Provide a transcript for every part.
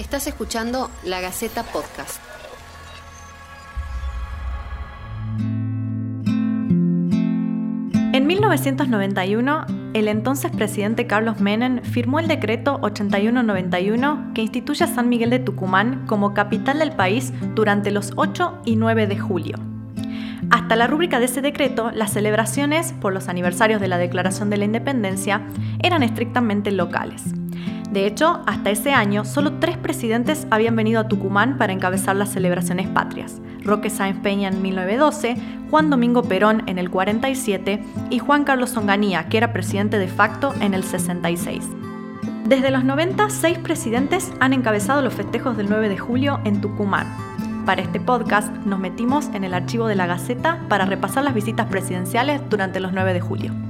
Estás escuchando La Gaceta Podcast. En 1991, el entonces presidente Carlos Menem firmó el decreto 8191 que instituye a San Miguel de Tucumán como capital del país durante los 8 y 9 de julio. Hasta la rúbrica de ese decreto, las celebraciones por los aniversarios de la Declaración de la Independencia eran estrictamente locales. De hecho, hasta ese año, solo tres presidentes habían venido a Tucumán para encabezar las celebraciones patrias. Roque Sáenz Peña en 1912, Juan Domingo Perón en el 47 y Juan Carlos Onganía, que era presidente de facto en el 66. Desde los 90, seis presidentes han encabezado los festejos del 9 de julio en Tucumán. Para este podcast nos metimos en el archivo de la Gaceta para repasar las visitas presidenciales durante los 9 de julio.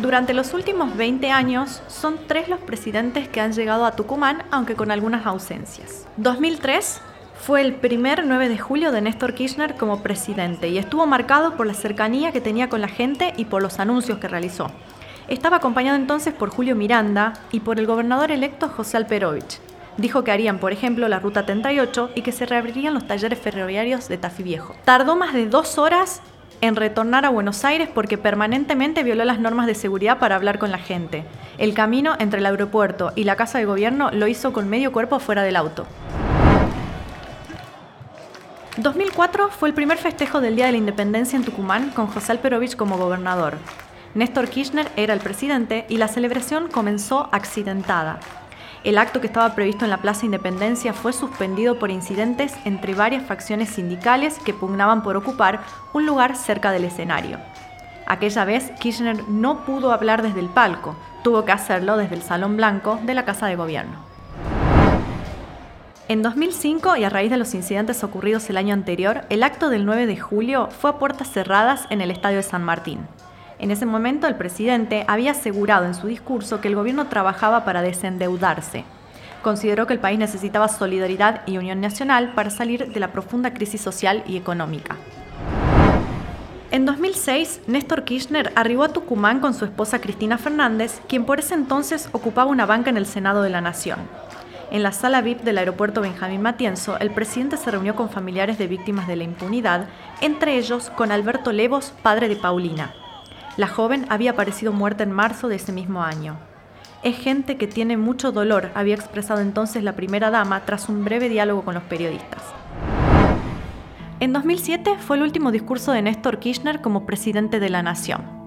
Durante los últimos 20 años, son tres los presidentes que han llegado a Tucumán, aunque con algunas ausencias. 2003 fue el primer 9 de julio de Néstor Kirchner como presidente y estuvo marcado por la cercanía que tenía con la gente y por los anuncios que realizó. Estaba acompañado entonces por Julio Miranda y por el gobernador electo José Alperovich. Dijo que harían, por ejemplo, la Ruta 38 y que se reabrirían los talleres ferroviarios de Tafí Viejo. Tardó más de dos horas en retornar a Buenos Aires porque permanentemente violó las normas de seguridad para hablar con la gente. El camino entre el aeropuerto y la casa de gobierno lo hizo con medio cuerpo fuera del auto. 2004 fue el primer festejo del Día de la Independencia en Tucumán con José Alperovich como gobernador. Néstor Kirchner era el presidente y la celebración comenzó accidentada. El acto que estaba previsto en la Plaza Independencia fue suspendido por incidentes entre varias facciones sindicales que pugnaban por ocupar un lugar cerca del escenario. Aquella vez Kirchner no pudo hablar desde el palco, tuvo que hacerlo desde el Salón Blanco de la Casa de Gobierno. En 2005, y a raíz de los incidentes ocurridos el año anterior, el acto del 9 de julio fue a puertas cerradas en el Estadio de San Martín. En ese momento el presidente había asegurado en su discurso que el gobierno trabajaba para desendeudarse. Consideró que el país necesitaba solidaridad y unión nacional para salir de la profunda crisis social y económica. En 2006, Néstor Kirchner arribó a Tucumán con su esposa Cristina Fernández, quien por ese entonces ocupaba una banca en el Senado de la Nación. En la sala VIP del aeropuerto Benjamín Matienzo, el presidente se reunió con familiares de víctimas de la impunidad, entre ellos con Alberto Levos, padre de Paulina. La joven había aparecido muerta en marzo de ese mismo año. Es gente que tiene mucho dolor, había expresado entonces la primera dama tras un breve diálogo con los periodistas. En 2007 fue el último discurso de Néstor Kirchner como presidente de la nación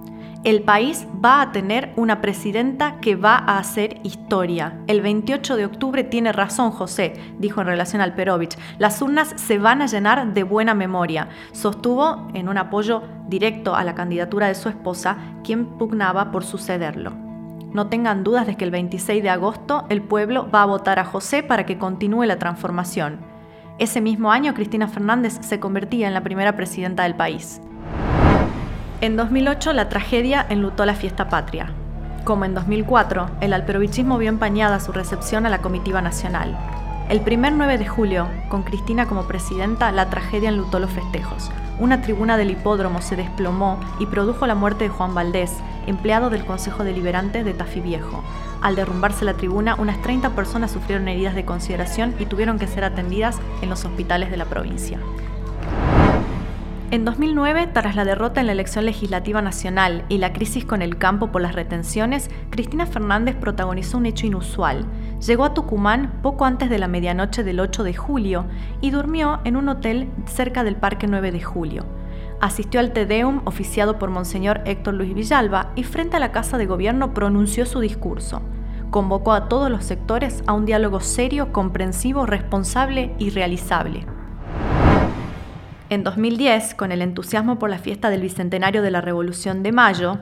el país va a tener una presidenta que va a hacer historia. El 28 de octubre tiene razón José, dijo en relación al Perovich. Las urnas se van a llenar de buena memoria. Sostuvo en un apoyo directo a la candidatura de su esposa, quien pugnaba por sucederlo. No tengan dudas de que el 26 de agosto el pueblo va a votar a José para que continúe la transformación. Ese mismo año Cristina Fernández se convertía en la primera presidenta del país. En 2008 la tragedia enlutó la fiesta patria. Como en 2004, el alperovichismo vio empañada su recepción a la comitiva nacional. El primer 9 de julio, con Cristina como presidenta, la tragedia enlutó los festejos. Una tribuna del hipódromo se desplomó y produjo la muerte de Juan Valdés, empleado del Consejo Deliberante de Tafí Viejo. Al derrumbarse la tribuna, unas 30 personas sufrieron heridas de consideración y tuvieron que ser atendidas en los hospitales de la provincia. En 2009, tras la derrota en la elección legislativa nacional y la crisis con el campo por las retenciones, Cristina Fernández protagonizó un hecho inusual. Llegó a Tucumán poco antes de la medianoche del 8 de julio y durmió en un hotel cerca del Parque 9 de Julio. Asistió al Tedeum oficiado por Monseñor Héctor Luis Villalba y frente a la Casa de Gobierno pronunció su discurso. Convocó a todos los sectores a un diálogo serio, comprensivo, responsable y realizable. En 2010, con el entusiasmo por la fiesta del Bicentenario de la Revolución de Mayo,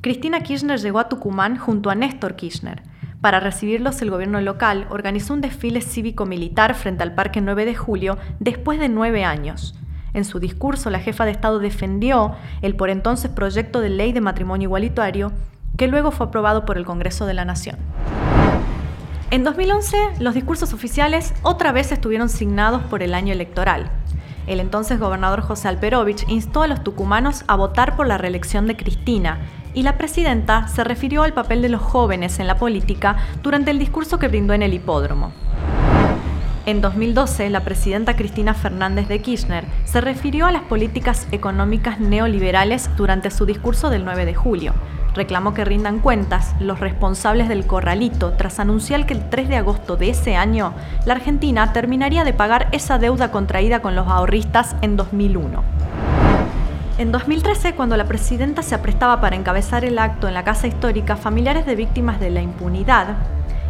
Cristina Kirchner llegó a Tucumán junto a Néstor Kirchner. Para recibirlos, el gobierno local organizó un desfile cívico-militar frente al Parque 9 de Julio después de nueve años. En su discurso, la jefa de Estado defendió el por entonces proyecto de ley de matrimonio igualitario, que luego fue aprobado por el Congreso de la Nación. En 2011, los discursos oficiales otra vez estuvieron signados por el año electoral. El entonces gobernador José Alperovich instó a los tucumanos a votar por la reelección de Cristina, y la presidenta se refirió al papel de los jóvenes en la política durante el discurso que brindó en el hipódromo. En 2012, la presidenta Cristina Fernández de Kirchner se refirió a las políticas económicas neoliberales durante su discurso del 9 de julio. Reclamó que rindan cuentas los responsables del corralito tras anunciar que el 3 de agosto de ese año la Argentina terminaría de pagar esa deuda contraída con los ahorristas en 2001. En 2013, cuando la presidenta se aprestaba para encabezar el acto en la Casa Histórica, familiares de víctimas de la impunidad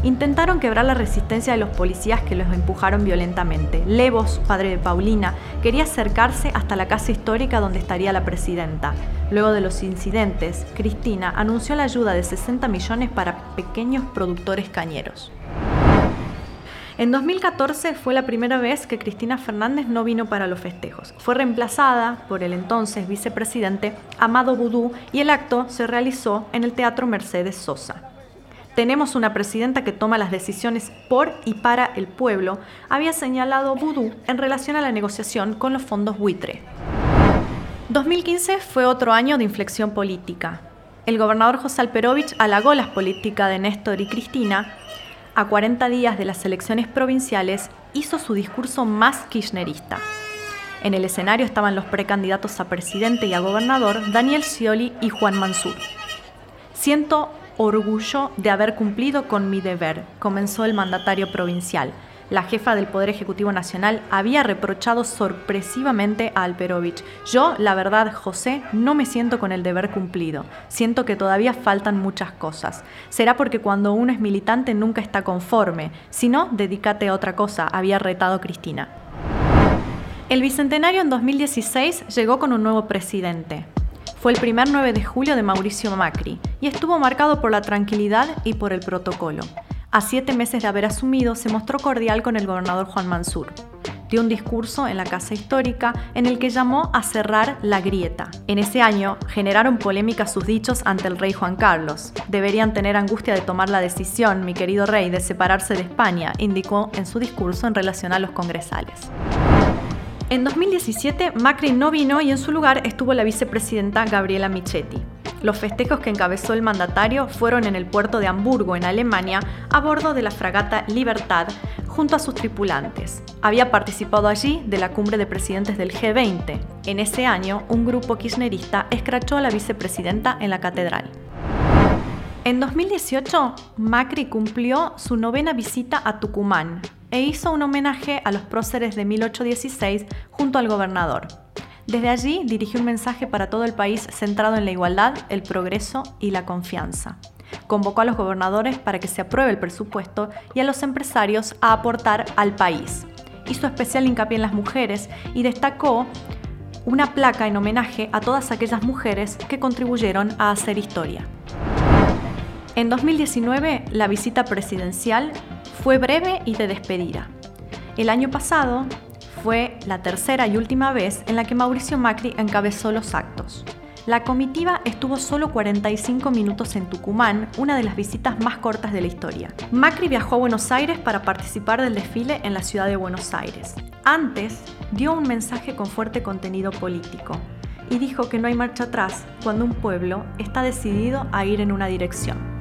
intentaron quebrar la resistencia de los policías que los empujaron violentamente. Levos, padre de Paulina, quería acercarse hasta la casa histórica donde estaría la presidenta. Luego de los incidentes, Cristina anunció la ayuda de 60 millones para pequeños productores cañeros. En 2014 fue la primera vez que Cristina Fernández no vino para los festejos. Fue reemplazada por el entonces vicepresidente Amado Boudou y el acto se realizó en el Teatro Mercedes Sosa tenemos una presidenta que toma las decisiones por y para el pueblo, había señalado Vudú en relación a la negociación con los fondos buitre. 2015 fue otro año de inflexión política. El gobernador José Alperovich halagó las políticas de Néstor y Cristina. A 40 días de las elecciones provinciales, hizo su discurso más kirchnerista. En el escenario estaban los precandidatos a presidente y a gobernador Daniel Scioli y Juan Mansur. Orgullo de haber cumplido con mi deber, comenzó el mandatario provincial. La jefa del Poder Ejecutivo Nacional había reprochado sorpresivamente a Alperovich. Yo, la verdad, José, no me siento con el deber cumplido. Siento que todavía faltan muchas cosas. Será porque cuando uno es militante nunca está conforme. Si no, dedícate a otra cosa, había retado Cristina. El Bicentenario en 2016 llegó con un nuevo presidente fue el primer 9 de julio de Mauricio Macri y estuvo marcado por la tranquilidad y por el protocolo. A siete meses de haber asumido, se mostró cordial con el gobernador Juan Mansur. Dio un discurso en la Casa Histórica en el que llamó a cerrar la grieta. En ese año generaron polémica sus dichos ante el rey Juan Carlos. Deberían tener angustia de tomar la decisión, mi querido rey, de separarse de España, indicó en su discurso en relación a los congresales. En 2017, Macri no vino y en su lugar estuvo la vicepresidenta Gabriela Michetti. Los festejos que encabezó el mandatario fueron en el puerto de Hamburgo, en Alemania, a bordo de la fragata Libertad, junto a sus tripulantes. Había participado allí de la cumbre de presidentes del G20. En ese año, un grupo kirchnerista escrachó a la vicepresidenta en la catedral. En 2018, Macri cumplió su novena visita a Tucumán, e hizo un homenaje a los próceres de 1816 junto al gobernador. Desde allí dirigió un mensaje para todo el país centrado en la igualdad, el progreso y la confianza. Convocó a los gobernadores para que se apruebe el presupuesto y a los empresarios a aportar al país. Hizo especial hincapié en las mujeres y destacó una placa en homenaje a todas aquellas mujeres que contribuyeron a hacer historia. En 2019, la visita presidencial fue breve y de despedida. El año pasado fue la tercera y última vez en la que Mauricio Macri encabezó los actos. La comitiva estuvo solo 45 minutos en Tucumán, una de las visitas más cortas de la historia. Macri viajó a Buenos Aires para participar del desfile en la ciudad de Buenos Aires. Antes, dio un mensaje con fuerte contenido político y dijo que no hay marcha atrás cuando un pueblo está decidido a ir en una dirección.